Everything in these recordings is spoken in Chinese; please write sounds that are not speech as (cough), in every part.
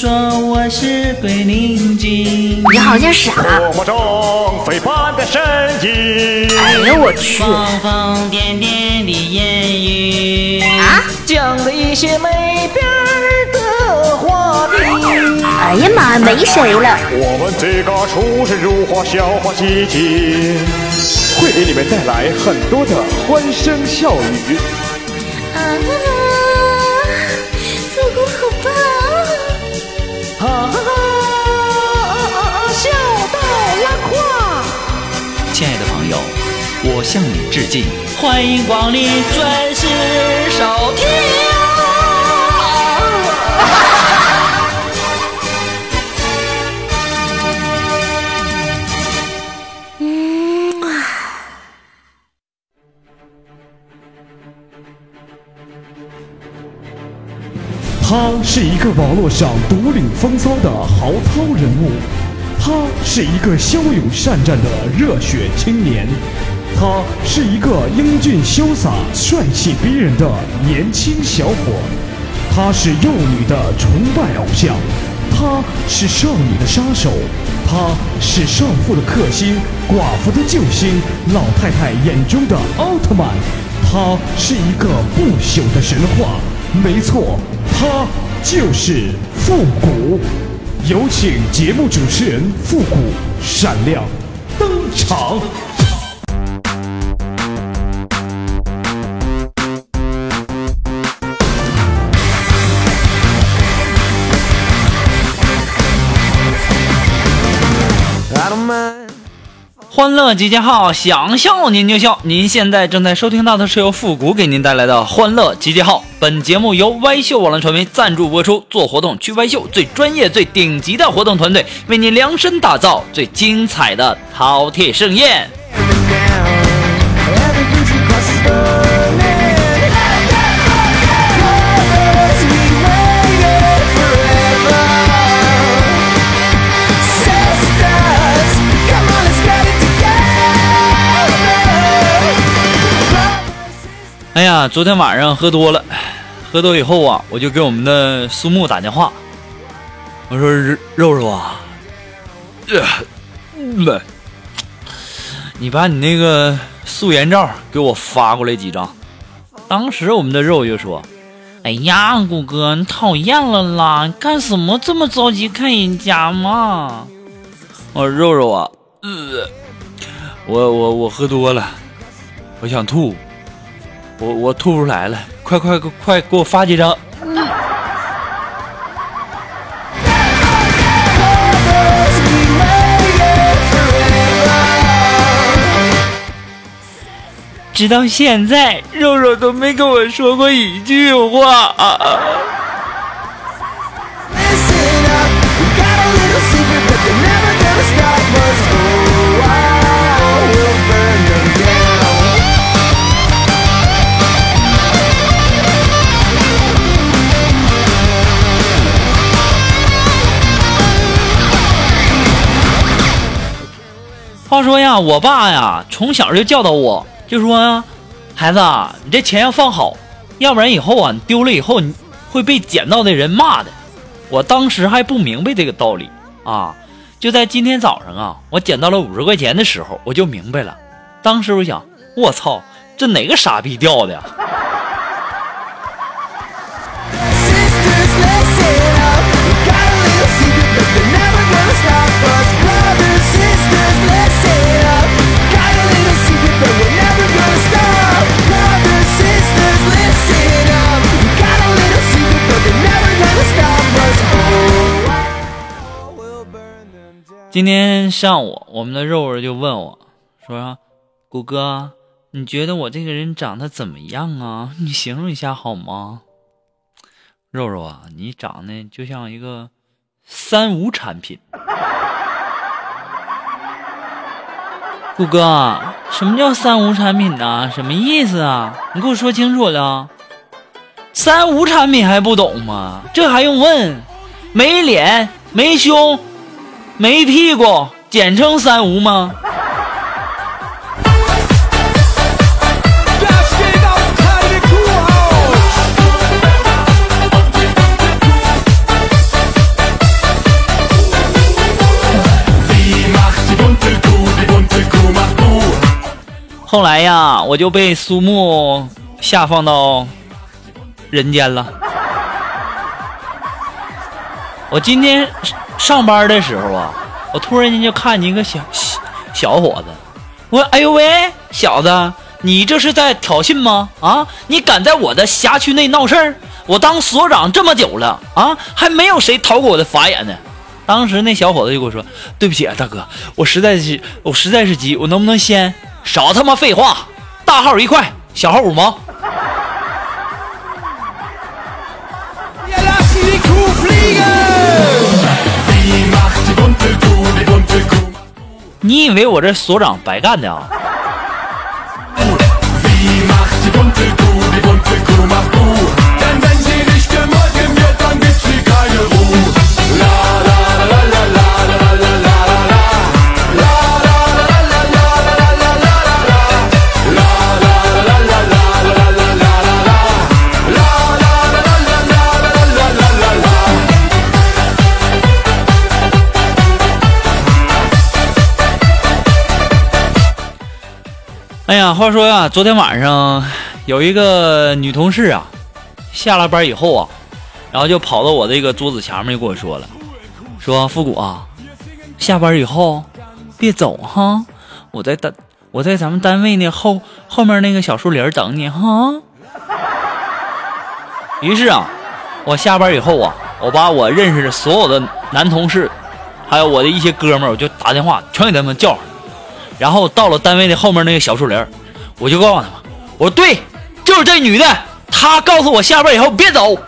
说我是鬼灵精，你好像傻。多么中飞般的身影。哎呦我去！疯疯癫癫的言语啊，讲的一些没边的话题。哎呀妈，没谁了。我们这个出神入化，笑话喜剧，会给你们带来很多的欢声笑语。啊，我向你致敬，欢迎光临准时收听。嗯啊，他是一个网络上独领风骚的豪涛人物，他是一个骁勇善战的热血青年，他是一个英俊潇洒、帅气逼人的年轻小伙，他是幼女的崇拜偶像，他是少女的杀手，他是少妇的克星、寡妇的救星、老太太眼中的奥特曼，他是一个不朽的神话。没错，他就是复古。有请节目主持人复古闪亮登场。欢乐集结号，想笑您就笑。您现在正在收听到的是由复古给您带来的欢乐集结号。本节目由歪秀网络传媒赞助播出。做活动去歪秀，最专业、最顶级的活动团队，为您量身打造最精彩的饕餮盛宴。哎呀，昨天晚上喝多了，喝多以后啊，我就给我们的苏木打电话，我说肉肉啊，呃，你把你那个素颜照给我发过来几张。当时我们的肉就说：“哎呀，谷哥，你讨厌了啦，你干什么这么着急看人家嘛？”我说肉肉啊，呃，我我我喝多了，我想吐。我我吐出来了，快快快快给我发几张！直到现在，肉肉都没跟我说过一句话。他说呀，我爸呀，从小就教导我，就说，孩子啊，你这钱要放好，要不然以后啊，你丢了以后你会被捡到的人骂的。我当时还不明白这个道理啊，就在今天早上啊，我捡到了五十块钱的时候，我就明白了。当时我想，我操，这哪个傻逼掉的呀？今天上午，我们的肉肉就问我，说：“谷哥，你觉得我这个人长得怎么样啊？你形容一下好吗？”肉肉啊，你长得就像一个三无产品。谷哥，什么叫三无产品呢？什么意思啊？你给我说清楚了。三无产品还不懂吗？这还用问？没脸，没胸。没屁股简称三无吗？后来呀我就被苏木下放到人间了。我今天上班的时候啊，我突然间就看见一个小小小伙子，我说：“哎呦喂，小子，你这是在挑衅吗？啊，你敢在我的辖区内闹事儿？我当所长这么久了啊，还没有谁逃过我的法眼呢。”当时那小伙子就跟我说：“对不起啊，大哥，我实在是我实在是急，我能不能先少他妈废话？大号一块，小号五毛。”你以为我这所长白干的啊？话说呀，昨天晚上有一个女同事啊，下了班以后啊，然后就跑到我这个桌子前面就跟我说了，说复古啊，下班以后别走哈，我在单我在咱们单位那后后面那个小树林等你哈。于是啊，我下班以后啊，我把我认识的所有的男同事，还有我的一些哥们，我就打电话全给他们叫上。然后到了单位的后面那个小树林，我就告诉他们：“我说对，就是这女的，她告诉我下班以后别走。(laughs) ”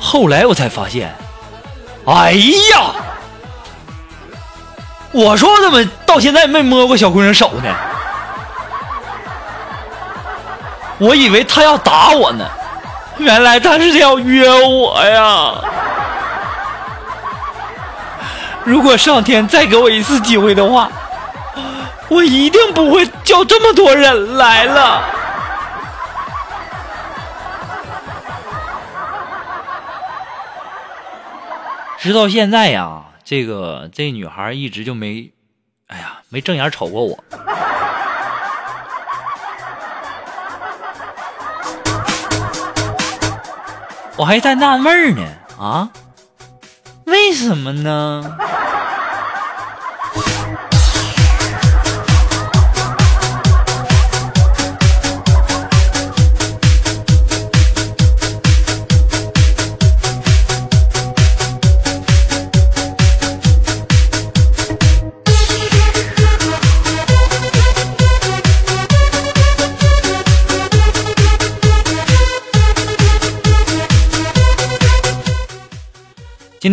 后来我才发现，哎呀，我说怎么到现在没摸过小姑娘手呢？我以为她要打我呢，原来她是要约我呀。如果上天再给我一次机会的话，我一定不会叫这么多人来了。直到现在呀，这个这女孩一直就没，哎呀，没正眼瞅过我。我还在纳闷呢，啊？为什么呢？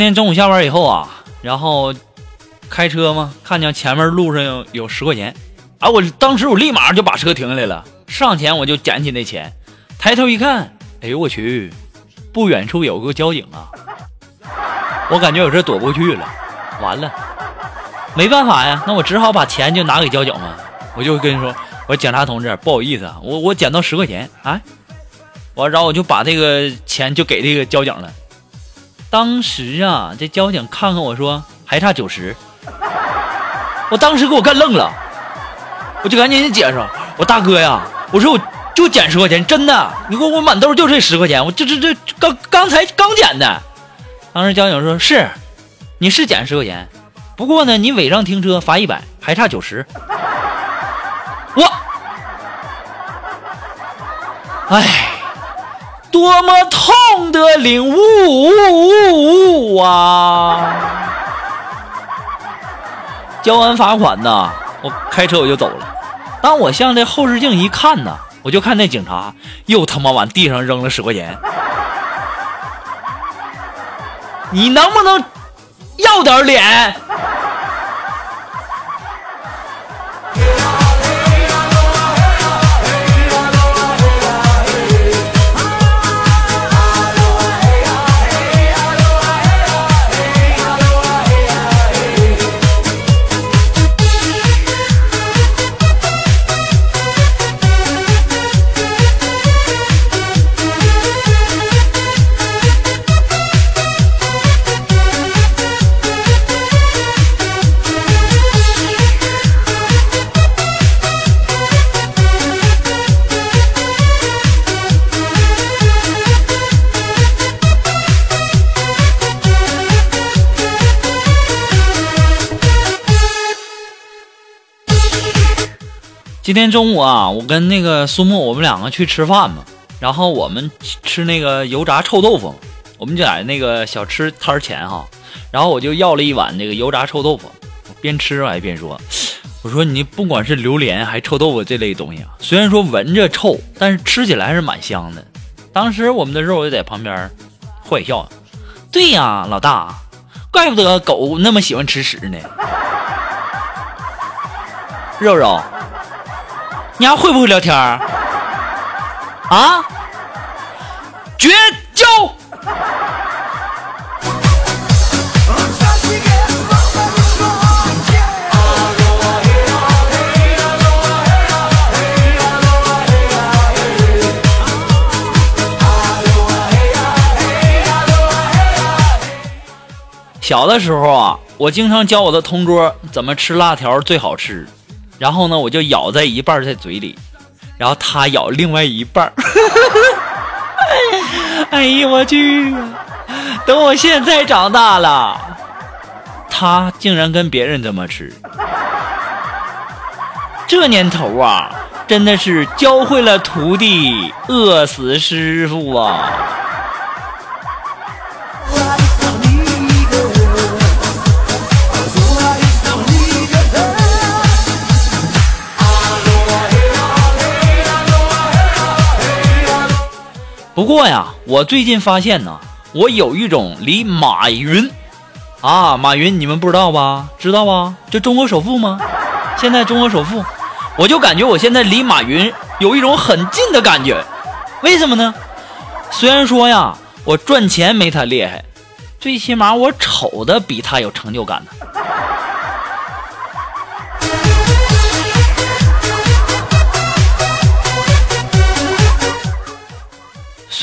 今天中午下班以后啊，然后开车嘛，看见前面路上有有十块钱，啊，我当时我立马就把车停下来了，上前我就捡起那钱，抬头一看，哎呦我去，不远处有个交警啊，我感觉我这躲不过去了，完了，没办法呀，那我只好把钱就拿给交警了，我就跟你说，我说警察同志，不好意思啊，我我捡到十块钱啊，我然后我就把这个钱就给这个交警了。当时啊，这交警看看我说还差九十，我当时给我干愣了，我就赶紧解释，我大哥呀，我说我就捡十块钱，真的，你给我满兜就这十块钱，我这这这刚刚才刚捡的。当时交警说是，你是捡十块钱，不过呢，你违章停车罚一百，还差九十。我，哎。多么痛的领悟啊！交完罚款呢，我开车我就走了。当我向这后视镜一看呢，我就看那警察又他妈往地上扔了十块钱。你能不能要点脸？今天中午啊，我跟那个苏木，我们两个去吃饭嘛，然后我们吃那个油炸臭豆腐，我们就在那个小吃摊前哈，然后我就要了一碗那个油炸臭豆腐，我边吃还边说，我说你不管是榴莲还臭豆腐这类东西啊，虽然说闻着臭，但是吃起来还是蛮香的。当时我们的肉就在旁边坏笑，对呀，老大，怪不得狗那么喜欢吃屎呢。肉肉，你还会不会聊天？啊？绝交！小的时候啊，我经常教我的同桌怎么吃辣条最好吃，然后呢，我就咬在一半在嘴里，然后他咬另外一半。(laughs) 哎呀，我去！等我现在长大了，他竟然跟别人这么吃。这年头啊，真的是教会了徒弟，饿死师傅啊！不过呀，我最近发现呢，我有一种离马云，啊，马云你们不知道吧？知道吧？就中国首富吗？现在中国首富，我就感觉我现在离马云有一种很近的感觉。为什么呢？虽然说呀，我赚钱没他厉害，最起码我丑的比他有成就感呢。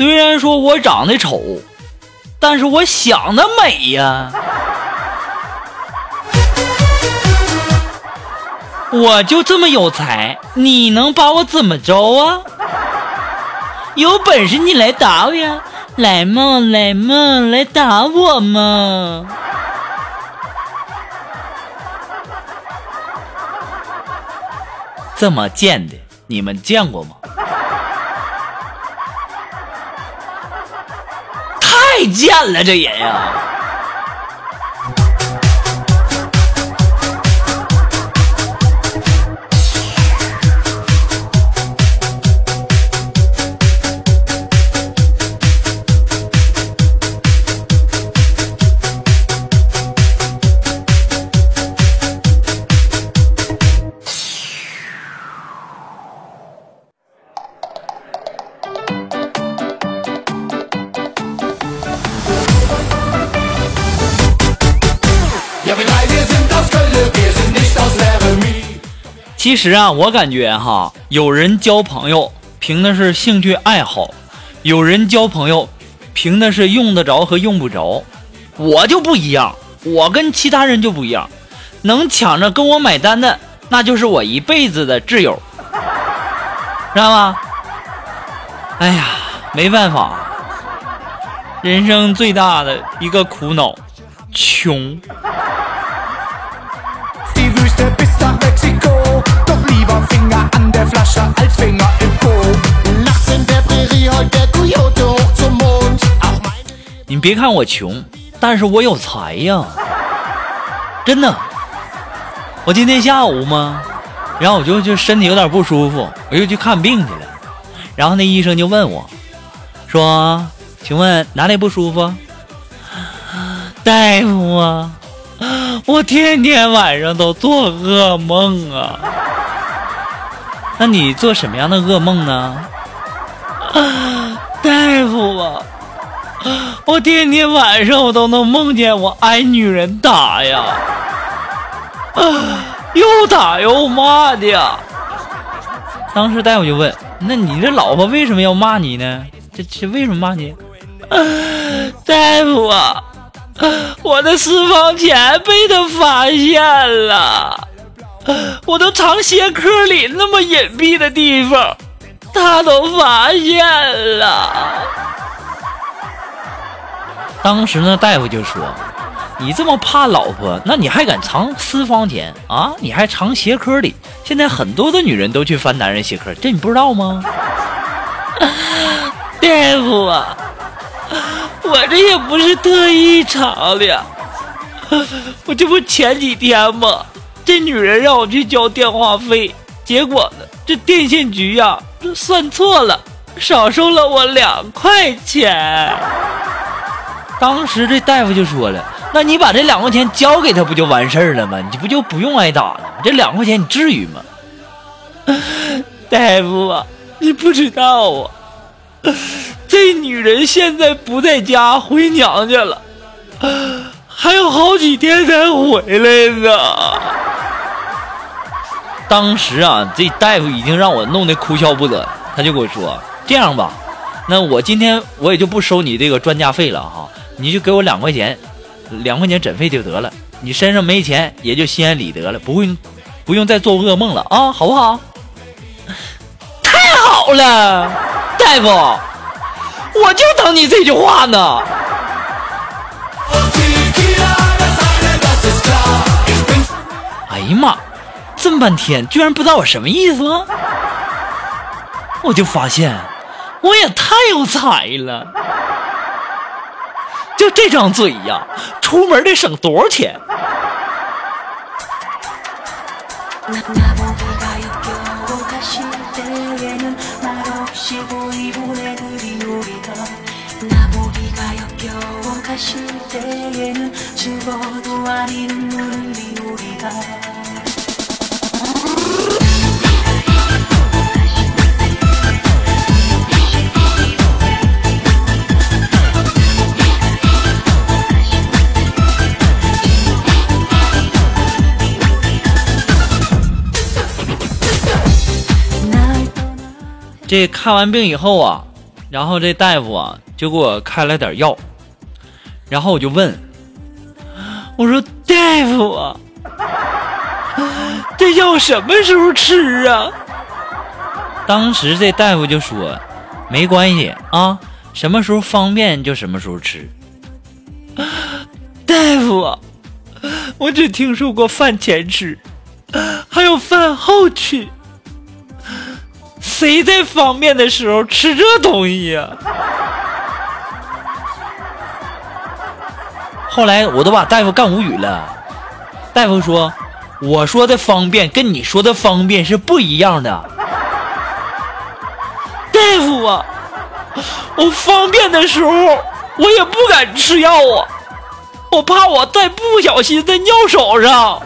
虽然说我长得丑，但是我想的美呀。我就这么有才，你能把我怎么着啊？有本事你来打我呀！来嘛，来嘛，来打我嘛！这么贱的，你们见过吗？太贱了，这人呀！其实啊，我感觉哈，有人交朋友凭的是兴趣爱好，有人交朋友凭的是用得着和用不着。我就不一样，我跟其他人就不一样，能抢着跟我买单的，那就是我一辈子的挚友，知道吗？哎呀，没办法，人生最大的一个苦恼，穷。你别看我穷，但是我有才呀，真的。我今天下午嘛，然后我就就身体有点不舒服，我又去看病去了。然后那医生就问我，说：“请问哪里不舒服？”大夫啊，我天天晚上都做噩梦啊。那你做什么样的噩梦呢？啊 (laughs) 大夫啊，我天天晚上我都能梦见我挨女人打呀，啊，(laughs) 又打又骂的呀。当时大夫就问：“那你这老婆为什么要骂你呢？这这为什么骂你？” (laughs) 大夫啊，我的私房钱被他发现了。(laughs) 我都藏鞋壳里那么隐蔽的地方，他都发现了。(laughs) 当时呢，大夫就说：“你这么怕老婆，那你还敢藏私房钱啊？你还藏鞋壳里？现在很多的女人都去翻男人鞋壳，这你不知道吗？(laughs) 大夫啊，我这也不是特意藏的，我这不前几天吗？这女人让我去交电话费，结果呢，这电信局呀、算错了，少收了我两块钱。当时这大夫就说了：“那你把这两块钱交给他，不就完事儿了吗？你不就不用挨打了吗？这两块钱你至于吗？”大夫啊，你不知道啊，这女人现在不在家，回娘家了，还有好几天才回来呢。当时啊，这大夫已经让我弄得哭笑不得，他就跟我说：“这样吧，那我今天我也就不收你这个专家费了哈。”你就给我两块钱，两块钱诊费就得了。你身上没钱，也就心安理得了，不会不用再做噩梦了啊，好不好？太好了，大夫，我就等你这句话呢。哎呀妈，这么半天居然不知道我什么意思？我就发现我也太有才了。就这张嘴呀，出门得省多少钱？这看完病以后啊，然后这大夫啊就给我开了点药，然后我就问，我说大夫啊，这药什么时候吃啊？当时这大夫就说，没关系啊，什么时候方便就什么时候吃。(laughs) 大夫啊，我只听说过饭前吃，还有饭后吃。谁在方便的时候吃这东西呀、(laughs) 后来我都把大夫干无语了。大夫说：“我说的方便跟你说的方便是不一样的。”大夫啊，我方便的时候我也不敢吃药啊，我怕我再不小心再尿手上。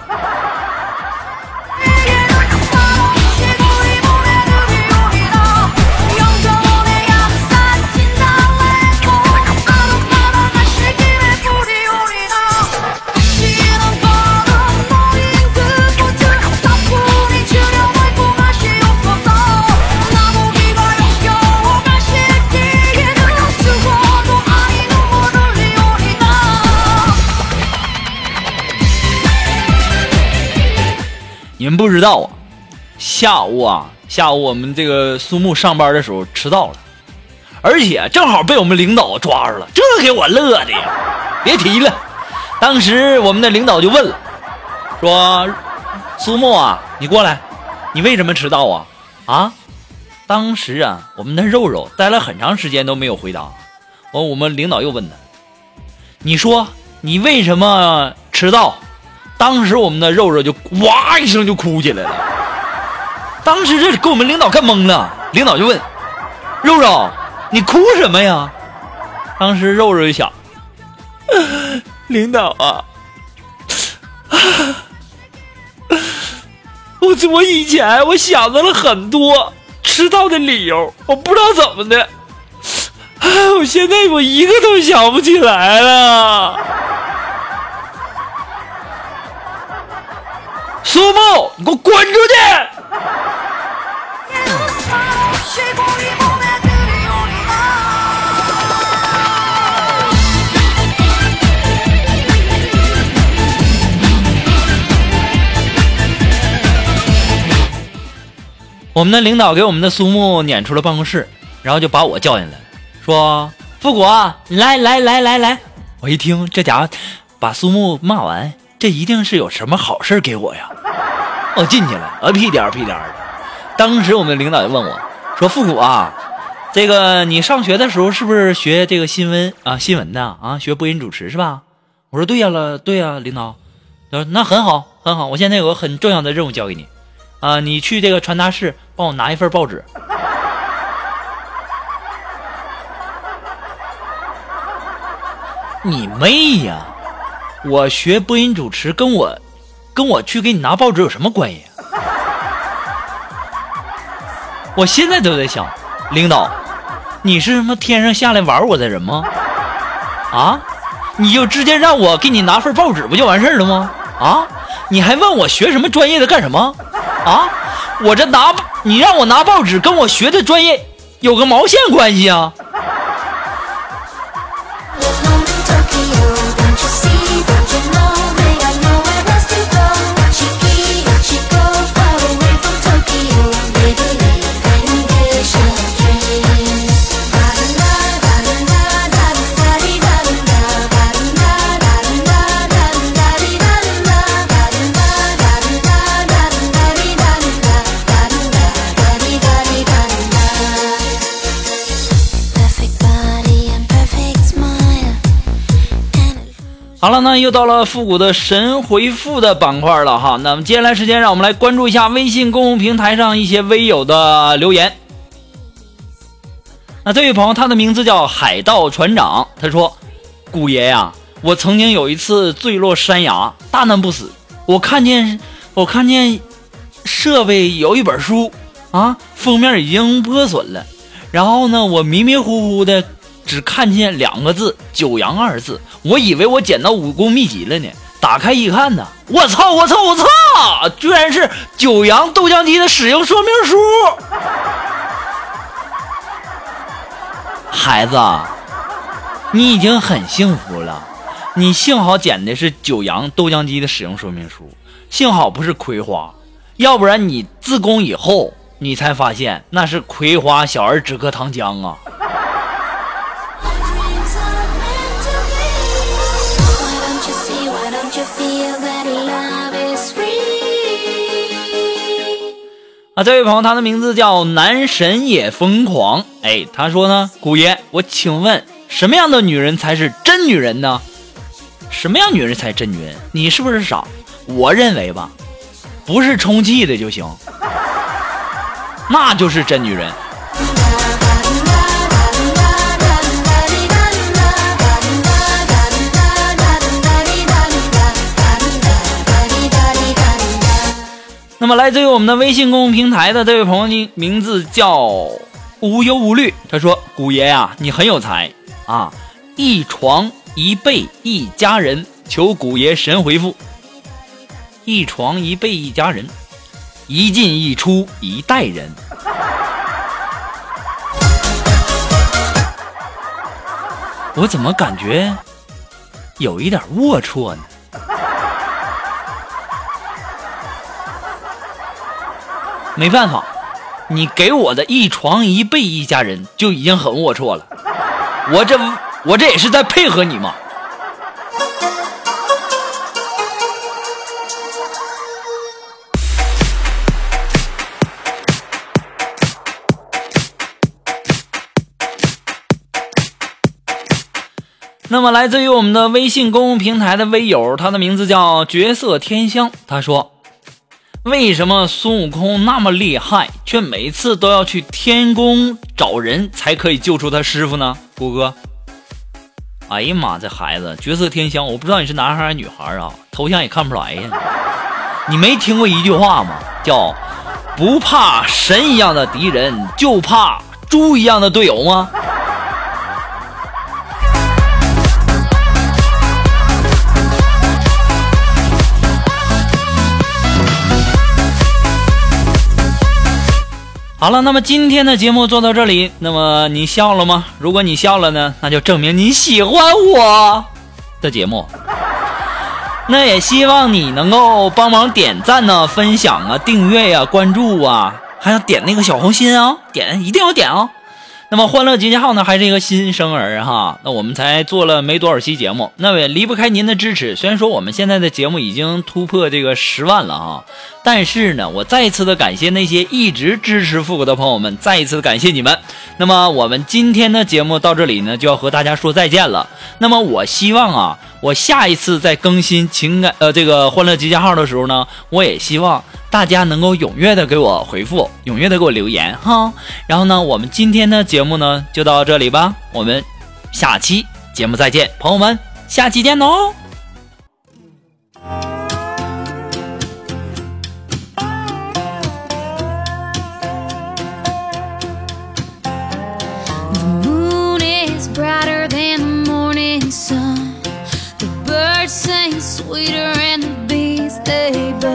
你们不知道啊，下午啊，下午我们这个苏木上班的时候迟到了，而且正好被我们领导抓住了，这给我乐的呀！别提了，当时我们的领导就问了，说：“苏木啊，你过来，你为什么迟到啊？”啊，当时啊，我们的肉肉待了很长时间都没有回答，完，我们领导又问他：“你说你为什么迟到？”当时我们的肉肉就哇一声就哭起来了。当时这给我们领导干懵了，领导就问：“肉肉，你哭什么呀？”当时肉肉就想：“领导啊，我我以前我想到了很多迟到的理由，我不知道怎么的，我现在我一个都想不起来了。”苏木，你给我滚出去。我们的领导给我们的苏木撵出了办公室，然后就把我叫进来说，富国，来来来来来，我一听这家伙把苏木骂完。这一定是有什么好事给我呀。我进去了，啊屁颠儿屁颠儿的。当时我们领导就问我说：“复古啊，这个你上学的时候是不是学这个新闻啊新闻的啊？学播音主持是吧？”我说：“对呀了，对呀，领导。”他说：“那很好，很好。我现在有个很重要的任务交给你，啊，你去这个传达室帮我拿一份报纸。”你妹呀！我学播音主持，跟我跟我去给你拿报纸有什么关系？(laughs) 我现在都在想，领导，你是什么天上下来玩我的人吗？啊？你就直接让我给你拿份报纸不就完事儿了吗？啊？你还问我学什么专业的干什么？啊？我这拿你让我拿报纸，跟我学的专业有个毛线关系啊？好了，那又到了复古的神回复的板块了哈。那么接下来时间，让我们来关注一下微信公众平台上一些微友的留言。那这位朋友，他的名字叫海盗船长，他说：“古爷呀，我曾经有一次坠落山崖，大难不死。我看见，我看见设备有一本书啊，封面已经破损了。然后呢，我迷迷糊糊的只看见两个字‘九阳’二字，我以为我捡到武功秘籍了呢。打开一看呢，我操，我操，我操！居然是九阳豆浆机的使用说明书。孩子，你已经很幸福了。你幸好捡的是九阳豆浆机的使用说明书，幸好不是葵花，要不然你自宫以后，你才发现那是葵花小儿止咳糖浆啊！啊，这位朋友，他的名字叫男神也疯狂。哎，他说呢，古爷，我请问，什么样的女人才是真女人呢？什么样女人才真女人？你是不是傻？我认为吧，不是充气的就行，(laughs) 那就是真女人。那么，来自于我们的微信公众平台的这位朋友呢，名字叫无忧无虑。他说：“古爷呀、你很有才啊！一床一被一家人，求古爷神回复。一床一被一家人，一进一出一代人。”我怎么感觉有一点龌龊呢？没办法，你给我的一床一被一家人就已经很龌龊了，我这我这也是在配合你嘛。那么，来自于我们的微信公众平台的微友，他的名字叫绝色天香。他说：“为什么孙悟空那么厉害，却每次都要去天宫找人才可以救出他师傅呢？”谷哥，哎呀妈，这孩子绝色天香，我不知道你是男孩还是女孩啊，头像也看不出来呀。你没听过一句话吗？叫“不怕神一样的敌人，就怕猪一样的队友”吗？好了，那么今天的节目做到这里，那么你笑了吗？如果你笑了呢，那就证明你喜欢我的节目。(laughs) 那也希望你能够帮忙点赞呢、分享啊、订阅呀、关注啊，还要点那个小红心啊，点一定要点哦。那么欢乐集结号呢，还是一个新生儿哈。那我们才做了没多少期节目，那也离不开您的支持。虽然说我们现在的节目已经突破这个十万了哈，但是呢，我再一次的感谢那些一直支持复古的朋友们，再一次的感谢你们。那么我们今天的节目到这里呢，就要和大家说再见了。那么我希望啊，我下一次在更新情感呃这个欢乐集结号的时候呢，我也希望大家能够踊跃的给我回复，踊跃的给我留言哈。然后呢，我们今天的节目呢就到这里吧，我们下期节目再见，朋友们，下期见哦。The moon is brighter than the morning sun. The birds sing sweeter and the bees they buzz.